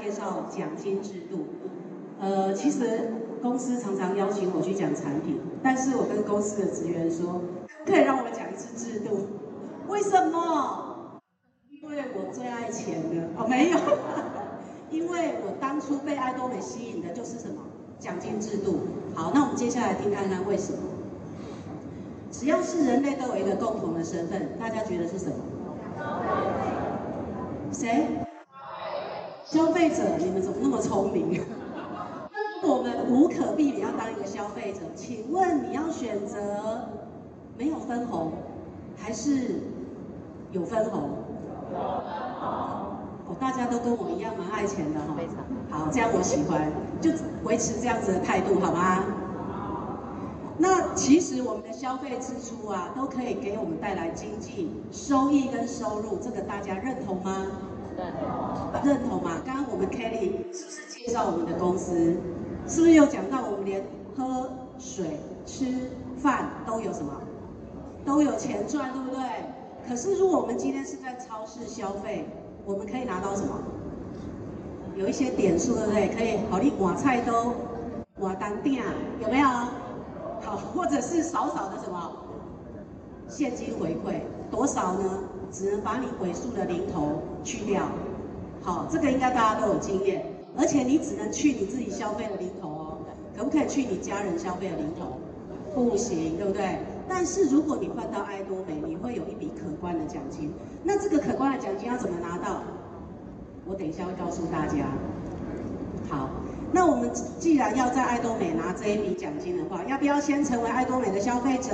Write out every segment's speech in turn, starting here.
介绍奖金制度。呃，其实公司常常邀请我去讲产品，但是我跟公司的职员说，可以让我讲一次制度。为什么？因为我最爱钱了。哦，没有，因为我当初被爱多美吸引的就是什么？奖金制度。好，那我们接下来听看看为什么。只要是人类都有一个共同的身份，大家觉得是什么？谁？消费者，你们怎么那么聪明？我们无可避免要当一个消费者，请问你要选择没有分红，还是有分红？哦，大家都跟我一样蛮爱钱的哈。非常好，这样我喜欢，就维持这样子的态度好吗？那其实我们的消费支出啊，都可以给我们带来经济收益跟收入，这个大家认同吗？认同吗？刚刚我们 Kelly 是不是介绍我们的公司？是不是有讲到我们连喝水、吃饭都有什么，都有钱赚，对不对？可是如果我们今天是在超市消费，我们可以拿到什么？有一些点数，对不对？可以好利瓦菜都瓦当店，有没有？好，或者是少少的什么现金回馈？多少呢？只能把你尾数的零头去掉。好，这个应该大家都有经验。而且你只能去你自己消费的零头哦，可不可以去你家人消费的零头？不行，对不对？但是如果你换到爱多美，你会有一笔可观的奖金。那这个可观的奖金要怎么拿到？我等一下会告诉大家。好，那我们既然要在爱多美拿这一笔奖金的话，要不要先成为爱多美的消费者？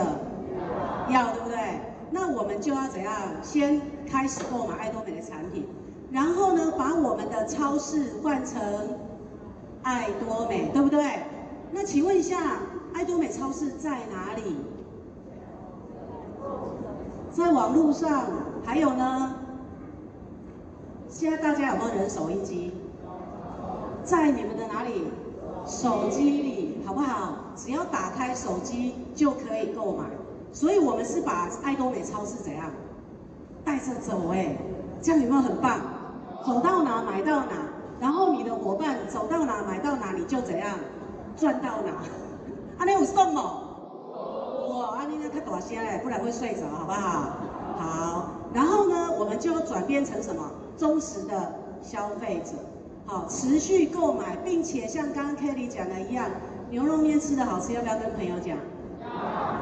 要，对不对？那我们就要怎样？先开始购买艾多美的产品。然后呢，把我们的超市换成艾多美，对不对？那请问一下，艾多美超市在哪里？在网络上，还有呢？现在大家有没有人手一机？在你们的哪里？手机里，好不好？只要打开手机就可以购买。所以我们是把爱多美超市怎样带着走？哎，这样有没有很棒？走到哪买到哪，然后你的伙伴走到哪买到哪，你就怎样赚到哪。阿 你有送吗？哇，阿你那太大声嘞，不然会睡着，好不好？好，然后呢，我们就转变成什么？忠实的消费者，好，持续购买，并且像刚刚 Kelly 讲的一样，牛肉面吃的好吃，要不要跟朋友讲？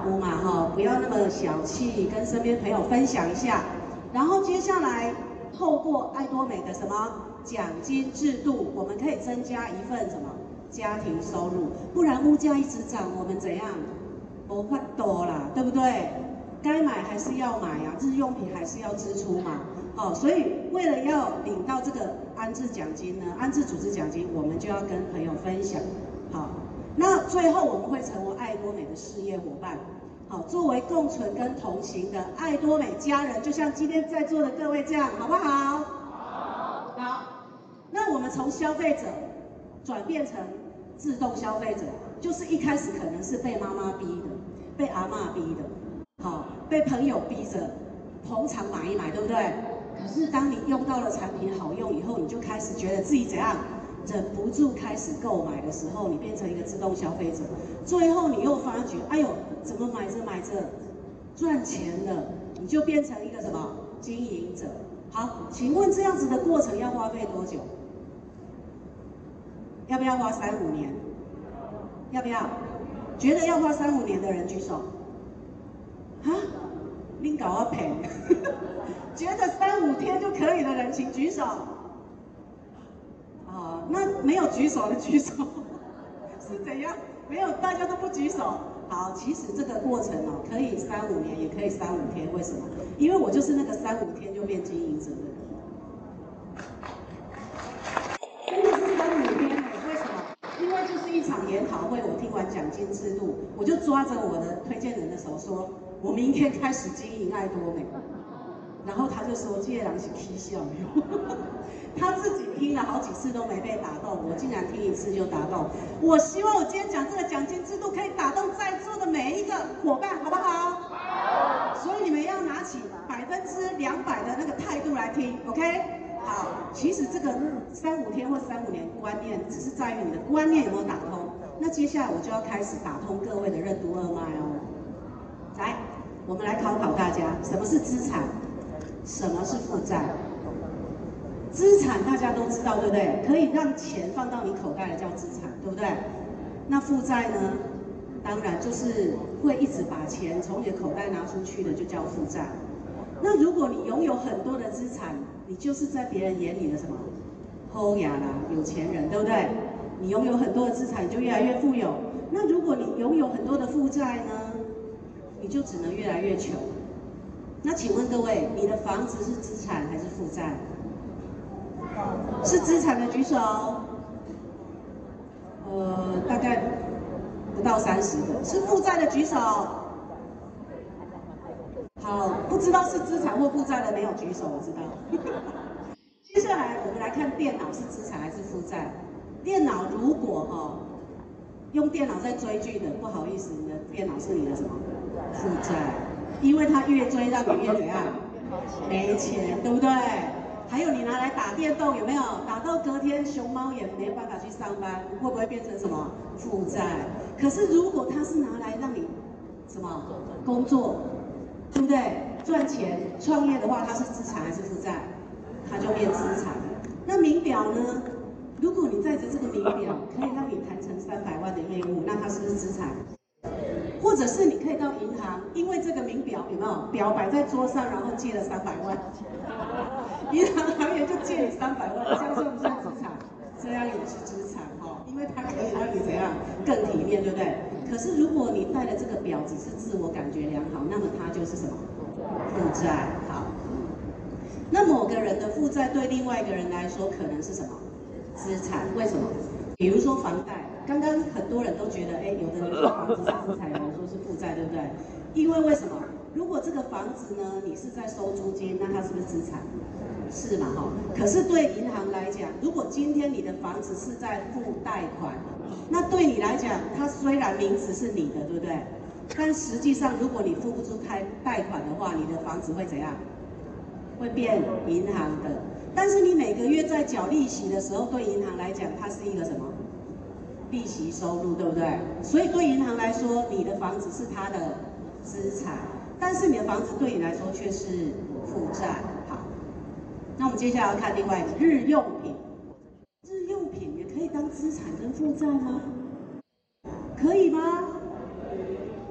不嘛哈，不要那么小气，跟身边朋友分享一下。然后接下来。透过爱多美的什么奖金制度，我们可以增加一份什么家庭收入，不然物价一直涨，我们怎样？没法多啦，对不对？该买还是要买呀，日用品还是要支出嘛。好，所以为了要领到这个安置奖金呢，安置组织奖金，我们就要跟朋友分享。那最后我们会成为爱多美的事业伙伴。好，作为共存跟同行的爱多美家人，就像今天在座的各位这样，好不好？好。好。那我们从消费者转变成自动消费者，就是一开始可能是被妈妈逼的，被阿嬷逼的，好，被朋友逼着捧场买一买，对不对？可是当你用到了产品好用以后，你就开始觉得自己怎样？忍不住开始购买的时候，你变成一个自动消费者，最后你又发觉，哎呦，怎么买着买着赚钱了？你就变成一个什么经营者？好，请问这样子的过程要花费多久？要不要花三五年？要不要？觉得要花三五年的人举手。啊？你搞我赔？觉得三五天就可以的人请举手。那没有举手的举手，是怎样？没有，大家都不举手。好，其实这个过程哦，可以三五年，也可以三五天。为什么？因为我就是那个三五天就变经营者的人。真的是三五天？为什么？因为就是一场研讨会，我听完奖金制度，我就抓着我的推荐人的手说，我明天开始经营艾多美。然后他就说：“这个人是起笑的。”他自己听了好几次都没被打动，我竟然听一次就打动。我希望我今天讲这个奖金制度可以打动在座的每一个伙伴，好不好？好。所以你们要拿起百分之两百的那个态度来听，OK？好，其实这个三五天或三五年观念，只是在于你的观念有没有打通。那接下来我就要开始打通各位的任督二脉哦。来，我们来考考大家，什么是资产？什么是负债？资产大家都知道，对不对？可以让钱放到你口袋的叫资产，对不对？那负债呢？当然就是会一直把钱从你的口袋拿出去的，就叫负债。那如果你拥有很多的资产，你就是在别人眼里的什么？厚雅啦，有钱人，对不对？你拥有很多的资产，你就越来越富有。那如果你拥有很多的负债呢？你就只能越来越穷。那请问各位，你的房子是资产还是负债？是资产的举手。呃，大概不到三十个。是负债的举手。好，不知道是资产或负债的没有举手，我知道。接下来我们来看电脑是资产还是负债？电脑如果哈、哦、用电脑在追剧的，不好意思，你的电脑是你的什么？负债，因为他越追让你越怎样？没钱，对不对？还有你拿来打电动有没有？打到隔天熊猫也没办法去上班，会不会变成什么负债？可是如果它是拿来让你什么工作，对不对？赚钱创业的话，它是资产还是负债？它就变资产。那名表呢？如果你带着这个名表可以让你谈成三百万的业务，那它是不是资产？或者是你可以到银行，因为这个名表有没有表摆在桌上，然后借了三百万，银行行员就借你三百万，这样算不算资产？这样也是资产哈，因为它可以让你怎样更体面，对不对？可是如果你戴的这个表只是自我感觉良好，那么它就是什么？负债。好，那某个人的负债对另外一个人来说可能是什么？资产？为什么？比如说房贷。刚刚很多人都觉得，哎，有的人说房子是资产，有人说是负债，对不对？因为为什么？如果这个房子呢，你是在收租金，那它是不是资产？是嘛，哈。可是对银行来讲，如果今天你的房子是在付贷款，那对你来讲，它虽然名字是你的，对不对？但实际上，如果你付不出开贷款的话，你的房子会怎样？会变银行的。但是你每个月在缴利息的时候，对银行来讲，它是一个什么？利息收入对不对？所以对银行来说，你的房子是它的资产，但是你的房子对你来说却是负债。好，那我们接下来要看另外一个日用品，日用品也可以当资产跟负债吗？可以吗？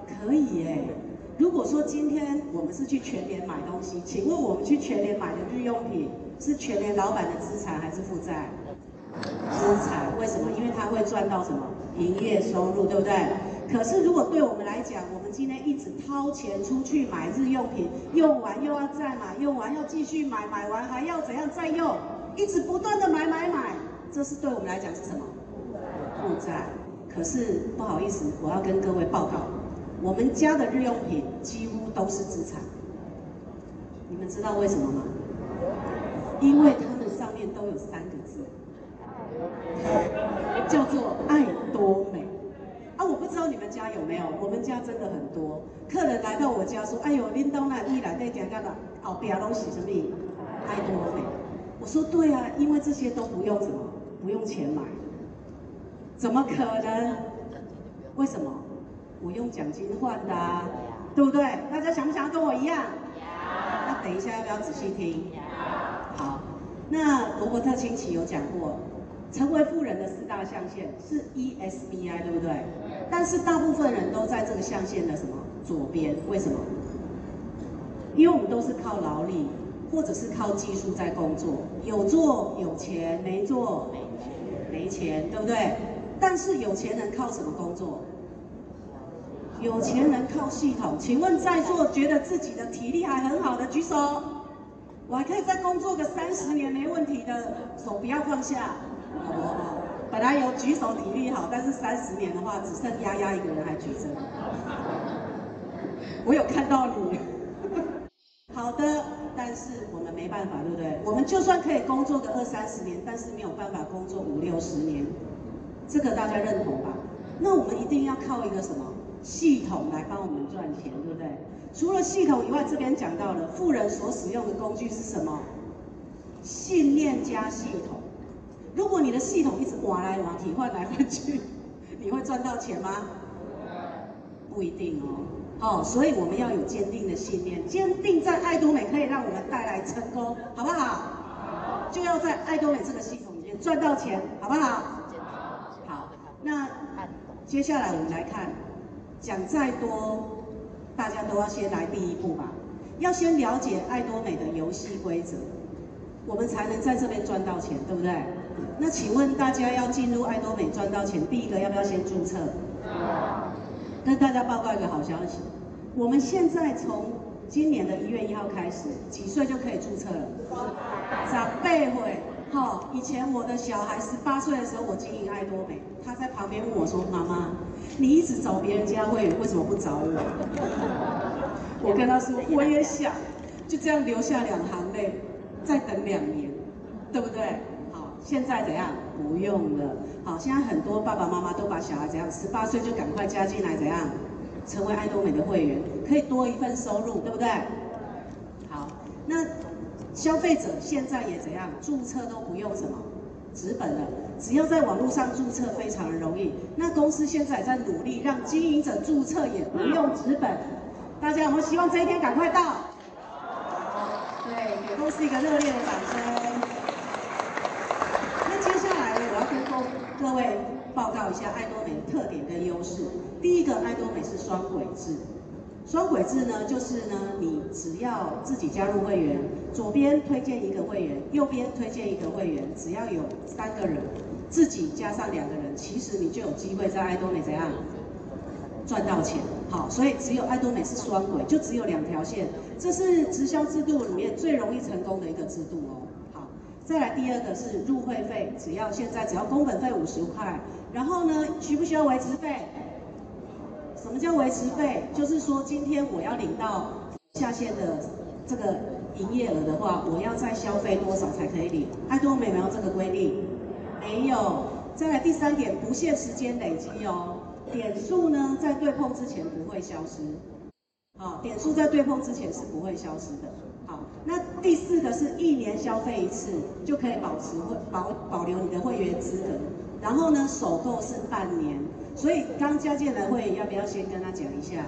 可以耶。如果说今天我们是去全联买东西，请问我们去全联买的日用品是全联老板的资产还是负债？资产，为什么？因为它会赚到什么营业收入，对不对？可是如果对我们来讲，我们今天一直掏钱出去买日用品，用完又要再买，用完要继续买，买完还要怎样再用，一直不断的买买买，这是对我们来讲是什么？负债。可是不好意思，我要跟各位报告，我们家的日用品几乎都是资产。你们知道为什么吗？因为它们上面都有三个字。叫做爱多美啊！我不知道你们家有没有，我们家真的很多。客人来到我家说：“哎呦，恁东南一来在讲干嘛？后边拢是什么？爱多美。”我说：“对啊，因为这些都不用什么，不用钱买，怎么可能？为什么？我用奖金换的啊，对不对？大家想不想要跟我一样？那等一下要不要仔细听？好，那罗伯特清崎有讲过。成为富人的四大象限是 ESBI，对不对？但是大部分人都在这个象限的什么左边？为什么？因为我们都是靠劳力，或者是靠技术在工作，有做有钱，没做没钱，没钱，对不对？但是有钱人靠什么工作？有钱人靠系统。请问在座觉得自己的体力还很好的举手，我还可以再工作个三十年没问题的，手不要放下。好好？本来有举手体力好，但是三十年的话，只剩丫丫一个人还举着。我有看到你。好的，但是我们没办法，对不对？我们就算可以工作个二三十年，但是没有办法工作五六十年，这个大家认同吧？那我们一定要靠一个什么系统来帮我们赚钱，对不对？除了系统以外，这边讲到了富人所使用的工具是什么？信念加系统。如果你的系统一直换来换去、换来换去，你会赚到钱吗？不一定哦。哦，所以我们要有坚定的信念，坚定在爱多美可以让我们带来成功，好不好？好。就要在爱多美这个系统里面赚到钱，好不好？好。那接下来我们来看，讲再多，大家都要先来第一步吧，要先了解爱多美的游戏规则，我们才能在这边赚到钱，对不对？那请问大家要进入爱多美赚到钱，第一个要不要先注册？跟大家报告一个好消息，我们现在从今年的一月一号开始，几岁就可以注册了？长辈会，哈，以前我的小孩十八岁的时候，我经营爱多美，他在旁边问我说：“妈妈，你一直找别人家会员，为什么不找我？”我跟他说：“我也想，就这样留下两行泪，再等两年，对不对？”现在怎样？不用了。好，现在很多爸爸妈妈都把小孩怎样？十八岁就赶快加进来，怎样？成为爱多美的会员，可以多一份收入，对不对？好，那消费者现在也怎样？注册都不用什么纸本了，只要在网络上注册，非常的容易。那公司现在也在努力让经营者注册也不用纸本。大家有没有希望这一天赶快到？对，给公司一个热烈的掌声。各位报告一下爱多美特点跟优势。第一个，爱多美是双轨制。双轨制呢，就是呢，你只要自己加入会员，左边推荐一个会员，右边推荐一个会员，只要有三个人，自己加上两个人，其实你就有机会在爱多美怎样赚到钱。好，所以只有爱多美是双轨，就只有两条线。这是直销制度里面最容易成功的一个制度哦。再来第二个是入会费，只要现在只要工本费五十块，然后呢，需不需要维持费？什么叫维持费？就是说今天我要领到下线的这个营业额的话，我要再消费多少才可以领？爱多美没有这个规定，没有。再来第三点，不限时间累积哦，点数呢在对碰之前不会消失，好，点数在对碰之前是不会消失的。好，那第四个是一年消费一次就可以保持会保保留你的会员资格，然后呢，首购是半年，所以刚加进来会员要不要先跟他讲一下？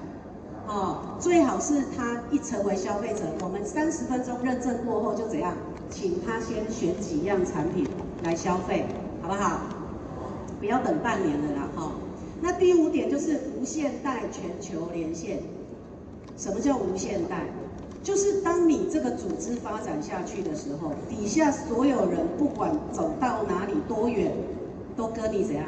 哦，最好是他一成为消费者，我们三十分钟认证过后就怎样，请他先选几样产品来消费，好不好？不要等半年了啦，哈、哦。那第五点就是无限代全球连线，什么叫无限代？就是当你这个组织发展下去的时候，底下所有人不管走到哪里多远，都跟你怎样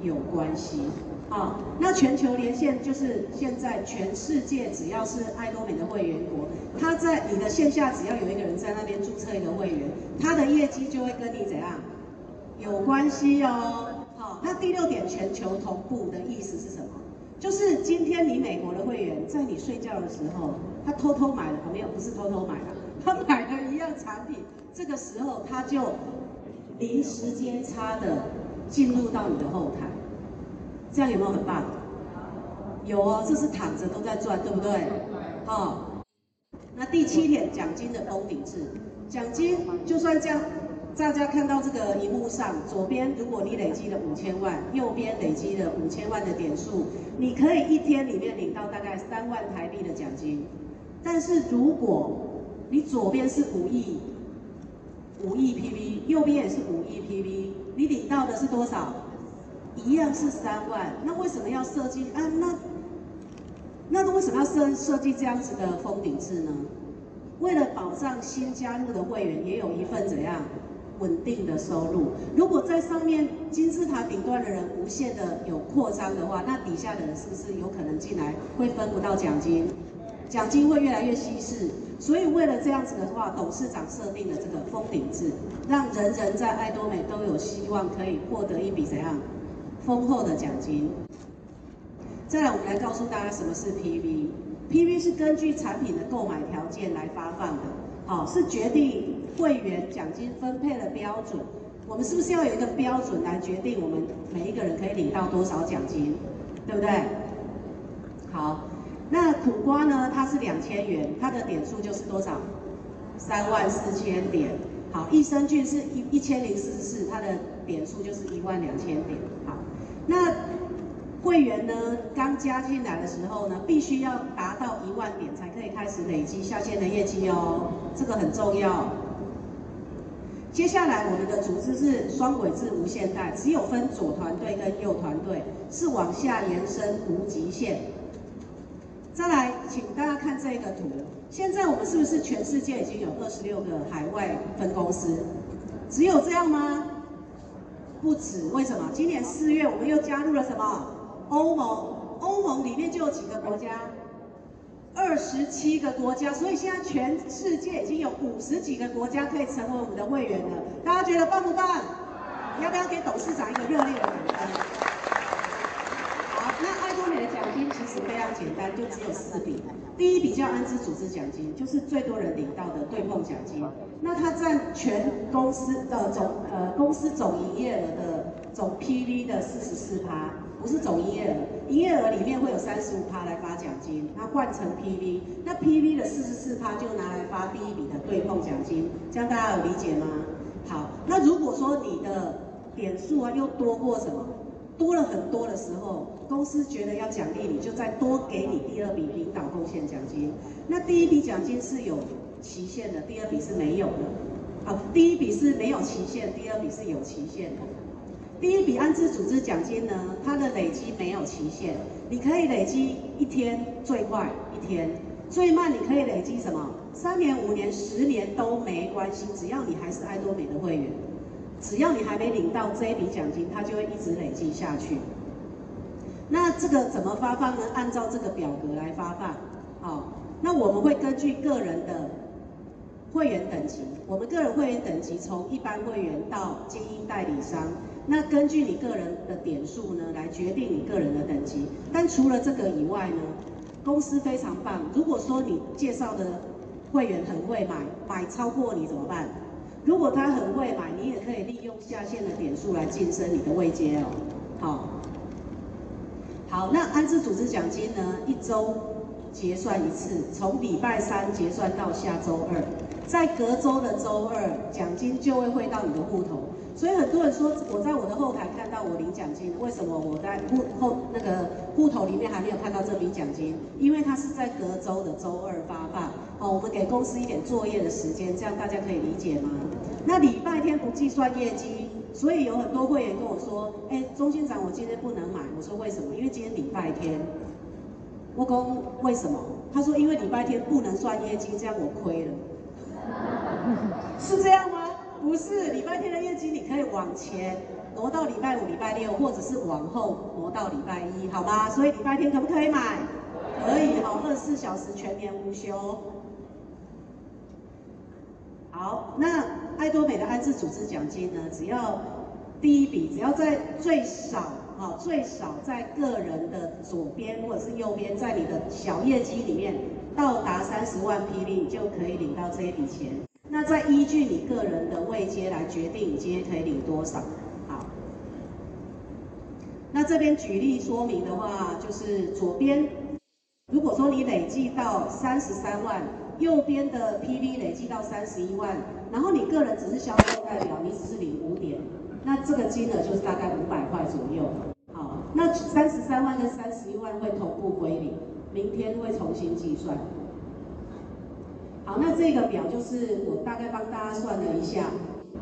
有关系啊？那全球连线就是现在全世界只要是爱多美的会员国，他在你的线下只要有一个人在那边注册一个会员，他的业绩就会跟你怎样有关系哦。好，那第六点，全球同步的意思是什么？就是今天你美国的会员在你睡觉的时候，他偷偷买了，没有，不是偷偷买了，他买了一样产品，这个时候他就零时间差的进入到你的后台，这样有没有很棒？有哦，这是躺着都在赚，对不对？好，那第七点，奖金的封顶制，奖金就算这样。大家看到这个荧幕上，左边如果你累积了五千万，右边累积了五千万的点数，你可以一天里面领到大概三万台币的奖金。但是如果你左边是五亿，五亿 PV，右边也是五亿 PV，你领到的是多少？一样是三万。那为什么要设计啊？那那为什么要设设计这样子的封顶制呢？为了保障新加入的会员也有一份怎样？稳定的收入，如果在上面金字塔顶端的人无限的有扩张的话，那底下的人是不是有可能进来会分不到奖金？奖金会越来越稀释。所以为了这样子的话，董事长设定了这个封顶制，让人人在爱多美都有希望可以获得一笔怎样丰厚的奖金。再来，我们来告诉大家什么是 PV。PV 是根据产品的购买条件来发放的，好，是决定。会员奖金分配的标准，我们是不是要有一个标准来决定我们每一个人可以领到多少奖金，对不对？好，苦瓜呢？它是两千元，它的点数就是多少？三万四千点。好，益生菌是一一千零四十四，它的点数就是一万两千点。好，那会员呢刚加进来的时候呢，必须要达到一万点才可以开始累积下线的业绩哦，这个很重要。接下来我们的组织是双轨制无限代，只有分左团队跟右团队，是往下延伸无极限。再来，请大家看这个图，现在我们是不是全世界已经有二十六个海外分公司？只有这样吗？不止，为什么？今年四月我们又加入了什么？欧盟，欧盟里面就有几个国家？二十七个国家，所以现在全世界已经有五十几个国家可以成为我们的会员了。大家觉得棒不棒？要不要给董事长一个热烈的掌声？好，那爱多美的奖非常简单，就只有四笔。第一笔叫安知组织奖金，就是最多人领到的对碰奖金。那它占全公司的总呃公司总营业额的总 PV 的四十四趴。不是总营业额，营业额里面会有三十五趴来发奖金，那换成 PV，那 PV 的四十四趴就拿来发第一笔的对碰奖金，这样大家有理解吗？好，那如果说你的点数啊又多过什么，多了很多的时候，公司觉得要奖励你，就再多给你第二笔领导贡献奖金。那第一笔奖金是有期限的，第二笔是没有的。啊，第一笔是没有期限，第二笔是有期限的。第一笔安置组织奖金呢，它的累积没有期限，你可以累积一天，最快一天，最慢你可以累积什么？三年、五年、十年都没关系，只要你还是爱多美的会员，只要你还没领到这一笔奖金，它就会一直累积下去。那这个怎么发放呢？按照这个表格来发放。好，那我们会根据个人的会员等级，我们个人会员等级从一般会员到精英代理商。那根据你个人的点数呢，来决定你个人的等级。但除了这个以外呢，公司非常棒。如果说你介绍的会员很会买，买超过你怎么办？如果他很会买，你也可以利用下线的点数来晋升你的位阶哦。好，好，那安置组织奖金呢？一周结算一次，从礼拜三结算到下周二，在隔周的周二，奖金就会汇到你的户头。所以很多人说，我在我的后台看到我领奖金，为什么我在户后那个户头里面还没有看到这笔奖金？因为它是在隔周的周二发放。哦，我们给公司一点作业的时间，这样大家可以理解吗？那礼拜天不计算业绩，所以有很多会员跟我说，哎，钟仙长，我今天不能买。我说为什么？因为今天礼拜天。我说为什么？他说因为礼拜天不能算业绩，这样我亏了。是这样吗？不是礼拜天的业绩，你可以往前挪到礼拜五、礼拜六，或者是往后挪到礼拜一，好吗？所以礼拜天可不可以买？可以，好，二十四小时全年无休。好，那爱多美的安置组织奖金呢？只要第一笔，只要在最少，啊，最少在个人的左边或者是右边，在你的小业绩里面到达三十万 PV，你就可以领到这一笔钱。那再依据你个人的位阶来决定你今天可以领多少。好，那这边举例说明的话，就是左边，如果说你累计到三十三万，右边的 PV 累计到三十一万，然后你个人只是销售代表，你只是领五点，那这个金额就是大概五百块左右。好，那三十三万跟三十一万会同步归零，明天会重新计算。好，那这个表就是我大概帮大家算了一下，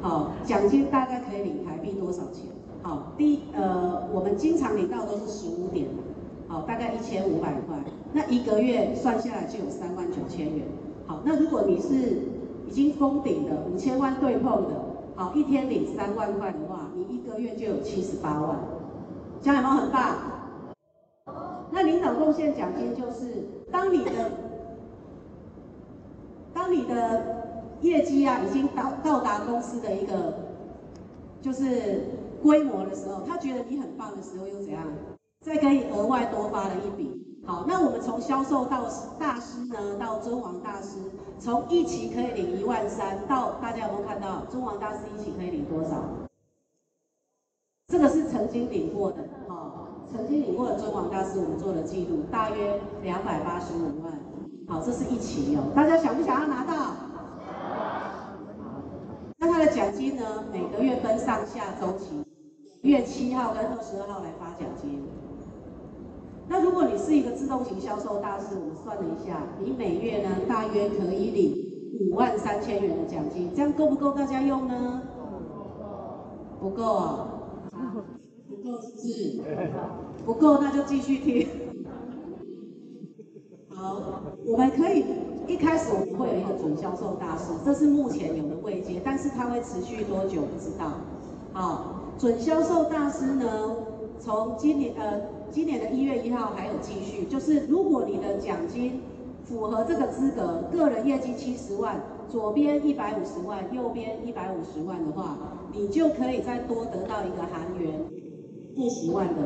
好，奖金大概可以领台币多少钱？好，第一呃，我们经常领到都是十五点，好，大概一千五百块，那一个月算下来就有三万九千元。好，那如果你是已经封顶的五千万对碰的，好，一天领三万块的话，你一个月就有七十八万，这样有没有很棒？那领导贡献奖金就是当你的。当你的业绩啊已经到到达公司的一个就是规模的时候，他觉得你很棒的时候又怎样？再给你额外多发了一笔。好，那我们从销售到大师呢，到尊王大师，从一期可以领一万三，到大家有没有看到尊王大师一期可以领多少？这个是曾经领过的，哈，曾经领过的尊王大师，我们做了记录，大约两百八十五万。好，这是一期哦，大家想不想要拿到？好，那奖金呢，每个月分上下周期，月七号跟二十二号来发奖金。那如果你是一个自动型销售大师，我们算了一下，你每月呢大约可以领五万三千元的奖金，这样够不够大家用呢？不够啊，不够是不是？不够那就继续听。好，我们可以一开始我们会有一个准销售大师，这是目前有的位阶，但是它会持续多久不知道。好，准销售大师呢，从今年呃。今年的一月一号还有继续，就是如果你的奖金符合这个资格，个人业绩七十万，左边一百五十万，右边一百五十万的话，你就可以再多得到一个韩元二十万的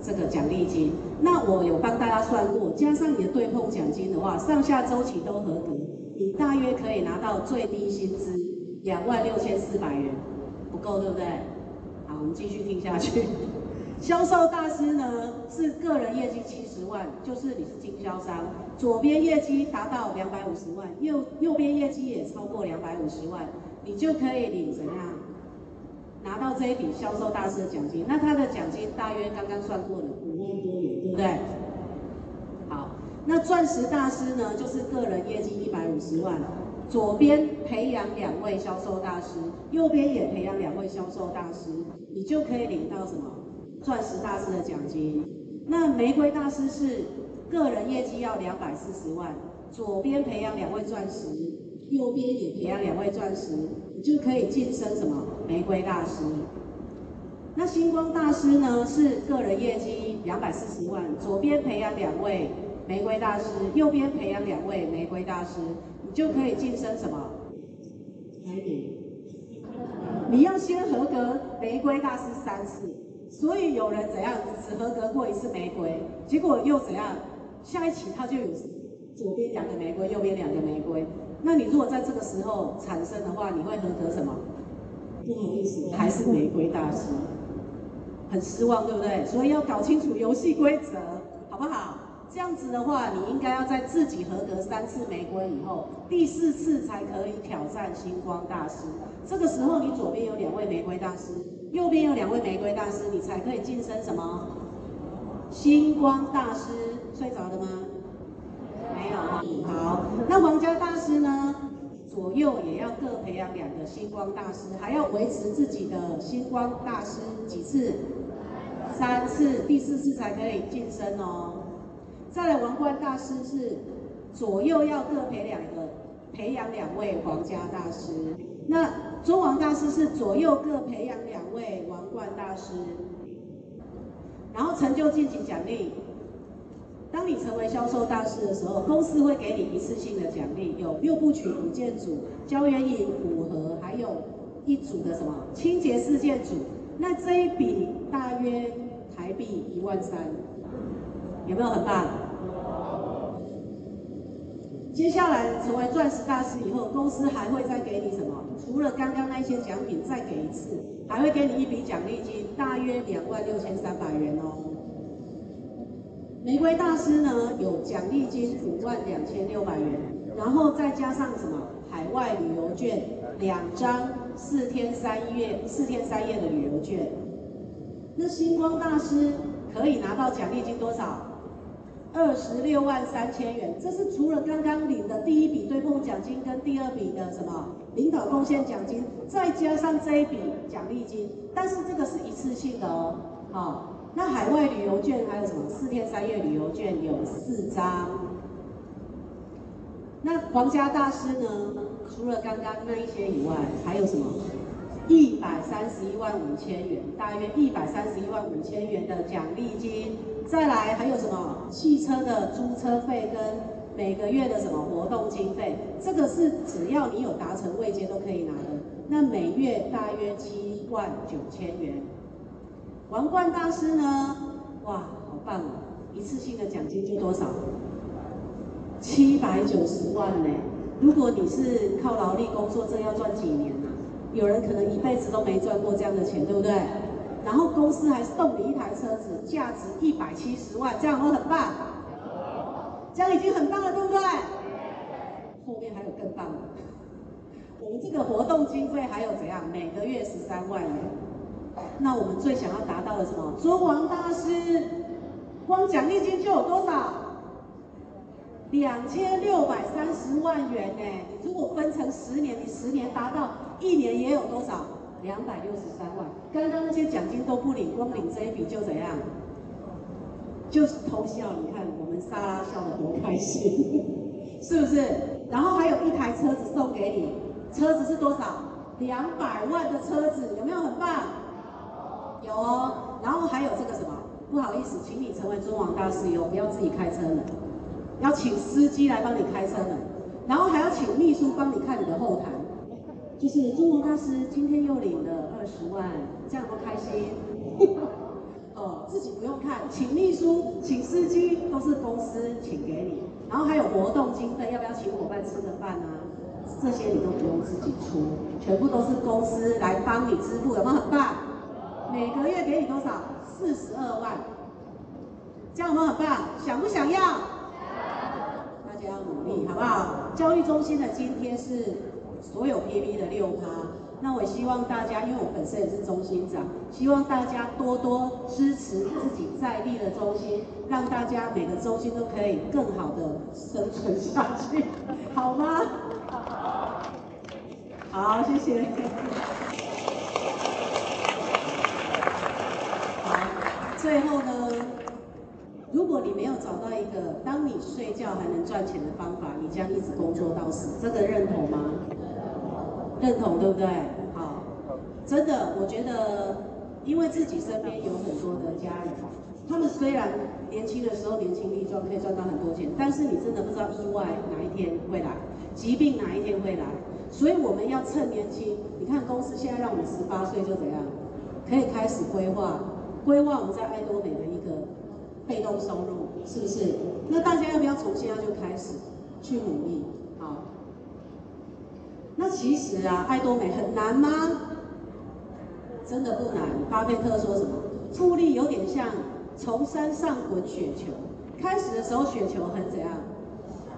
这个奖励金。那我有帮大家算过，加上你的对碰奖金的话，上下周期都合格，你大约可以拿到最低薪资两万六千四百元，不够对不对？好，我们继续听下去。销售大师呢，是个人业绩七十万，就是你是经销商，左边业绩达到两百五十万，右右边业绩也超过两百五十万，你就可以领怎样拿到这一笔销售大师的奖金？那他的奖金大约刚刚算过了五万多元，对不对？好，那钻石大师呢，就是个人业绩一百五十万，左边培养两位销售大师，右边也培养两位销售大师，你就可以领到什么？钻石大师的奖金，那玫瑰大师是个人业绩要两百四十万，左边培养两位钻石，右边也培养两位钻石，你就可以晋升什么玫瑰大师。那星光大师呢，是个人业绩两百四十万，左边培养两位玫瑰大师，右边培养两位玫瑰大师，你就可以晋升什么？彩礼。你要先合格玫瑰大师三次。所以有人怎样只合格过一次玫瑰，结果又怎样？下一期他就有左边两个玫瑰，右边两个玫瑰。那你如果在这个时候产生的话，你会合格什么？不好意思，还是玫瑰大师，很失望，对不对？所以要搞清楚游戏规则，好不好？这样子的话，你应该要在自己合格三次玫瑰以后，第四次才可以挑战星光大师。这个时候，你左边有两位玫瑰大师。右边有两位玫瑰大师，你才可以晋升什么？星光大师，睡着了吗？没有。好，那皇家大师呢？左右也要各培养两个星光大师，还要维持自己的星光大师几次？三次，第四次才可以晋升哦。再来，王冠大师是左右要各培两个，培养两位皇家大师。那中王大师是左右各培养两位王冠大师，然后成就晋级奖励。当你成为销售大师的时候，公司会给你一次性的奖励，有六部曲五件组、胶原饮五盒，还有一组的什么清洁四件组。那这一笔大约台币一万三，有没有很棒？接下来成为钻石大师以后，公司还会再给你什么？除了刚刚那些奖品，再给一次，还会给你一笔奖励金，大约两万六千三百元哦。玫瑰大师呢，有奖励金五万两千六百元，然后再加上什么？海外旅游券两张，四天三夜四天三夜的旅游券。那星光大师可以拿到奖励金多少？二十六万三千元，这是除了刚刚领的第一笔对碰奖金跟第二笔的什么领导贡献奖金，再加上这一笔奖励金，但是这个是一次性的哦。好，那海外旅游券还有什么？四天三夜旅游券有四张。那皇家大师呢？除了刚刚那一些以外，还有什么？一百三十一万五千元，大约一百三十一万五千元的奖励金。再来还有什么？汽车的租车费跟每个月的什么活动经费，这个是只要你有达成位阶都可以拿的。那每月大约七万九千元。王冠大师呢？哇，好棒哦！一次性的奖金就多少？七百九十万呢。如果你是靠劳力工作，这要赚几年呢？有人可能一辈子都没赚过这样的钱，对不对？然后公司还送你一台车子，价值一百七十万，这样会很棒。这样已经很棒了，对不对？后面还有更棒的。我们这个活动经费还有怎样？每个月十三万元。那我们最想要达到的什么？尊王大师，光奖励金就有多少？两千六百三十万元呢？你如果分成十年，你十年达到，一年也有多少？两百六十三万。刚刚那些奖金都不领，光领这一笔就怎样？就是偷笑。你看我们莎拉笑得多开心，是不是？然后还有一台车子送给你，车子是多少？两百万的车子，有没有很棒？有哦。然后还有这个什么？不好意思，请你成为尊王大师以后，不要自己开车了，要请司机来帮你开车门，然后还要请秘书帮你看你的后台。就是尊王大师今天又领了二十万，这样多开心！哦，自己不用看，请秘书、请司机都是公司请给你，然后还有活动经费，要不要请伙伴吃个饭啊？这些你都不用自己出，全部都是公司来帮你支付，有没有很棒？每个月给你多少？四十二万，这样有没有很棒？想不想要？大家要努力，好不好？教育中心的津贴是。所有 PB 的六趴，那我希望大家，因为我本身也是中心长，希望大家多多支持自己在地的中心，让大家每个中心都可以更好的生存下去，好吗？好，谢谢。好，最后呢，如果你没有找到一个当你睡觉还能赚钱的方法，你将一直工作到死，这个认同吗？认同对不对？好，真的，我觉得，因为自己身边有很多的家人，他们虽然年轻的时候年轻力壮，可以赚到很多钱，但是你真的不知道意外哪一天会来，疾病哪一天会来，所以我们要趁年轻。你看公司现在让我们十八岁就怎样，可以开始规划，规划我们在爱多美的一个被动收入，是不是？那大家要不要从现在就开始去努力？好。那其实啊，爱多美很难吗？真的不难。巴菲特说什么？复利有点像从山上滚雪球。开始的时候雪球很怎样？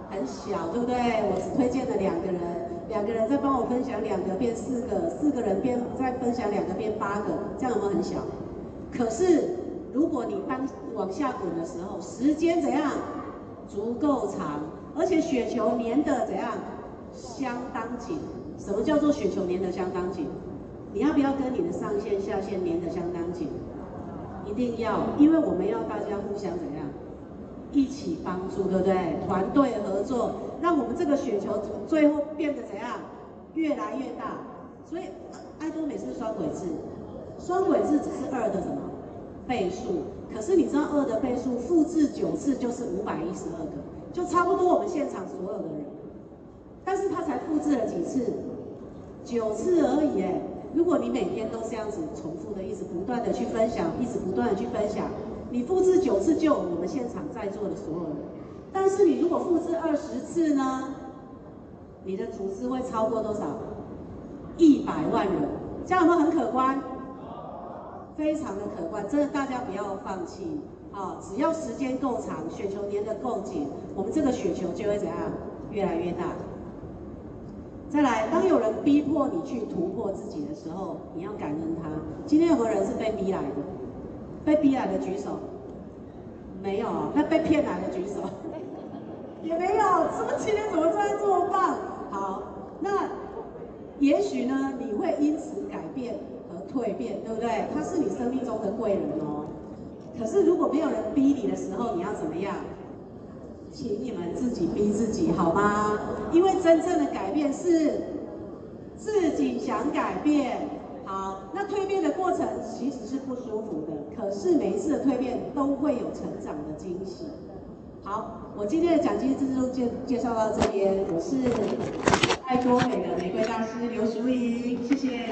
很小，对不对？我只推荐了两个人，两个人再帮我分享两个变四个，四个人变再分享两个变八个，这样有没有很小？可是如果你当往下滚的时候，时间怎样？足够长，而且雪球粘的怎样？相当紧，什么叫做雪球粘得相当紧？你要不要跟你的上线下线粘得相当紧？一定要，因为我们要大家互相怎样，一起帮助，对不对？团队合作，让我们这个雪球最后变得怎样，越来越大。所以爱多美是双轨制，双轨制只是二的什么倍数？可是你知道二的倍数复制九次就是五百一十二个，就差不多我们现场所有的人。但是他才复制了几次，九次而已哎。如果你每天都这样子重复的，一直不断的去分享，一直不断的去分享，你复制九次就我们现场在座的所有人。但是你如果复制二十次呢？你的组织会超过多少？一百万人，这样有没有很可观？非常的可观，真的大家不要放弃啊！只要时间够长，雪球粘得够紧，我们这个雪球就会怎样？越来越大。再来，当有人逼迫你去突破自己的时候，你要感恩他。今天有没有人是被逼来的？被逼来的举手。没有？那被骗来的举手。也没有。怎么今天怎么突然这么棒？好，那也许呢，你会因此改变和蜕变，对不对？他是你生命中的贵人哦。可是如果没有人逼你的时候，你要怎么样？请你们自己逼自己好吗？因为真正的改变是自己想改变。好，那蜕变的过程其实是不舒服的，可是每一次的蜕变都会有成长的惊喜。好，我今天的讲经之路介介绍到这边，我是爱多美的玫瑰大师刘淑仪，谢谢。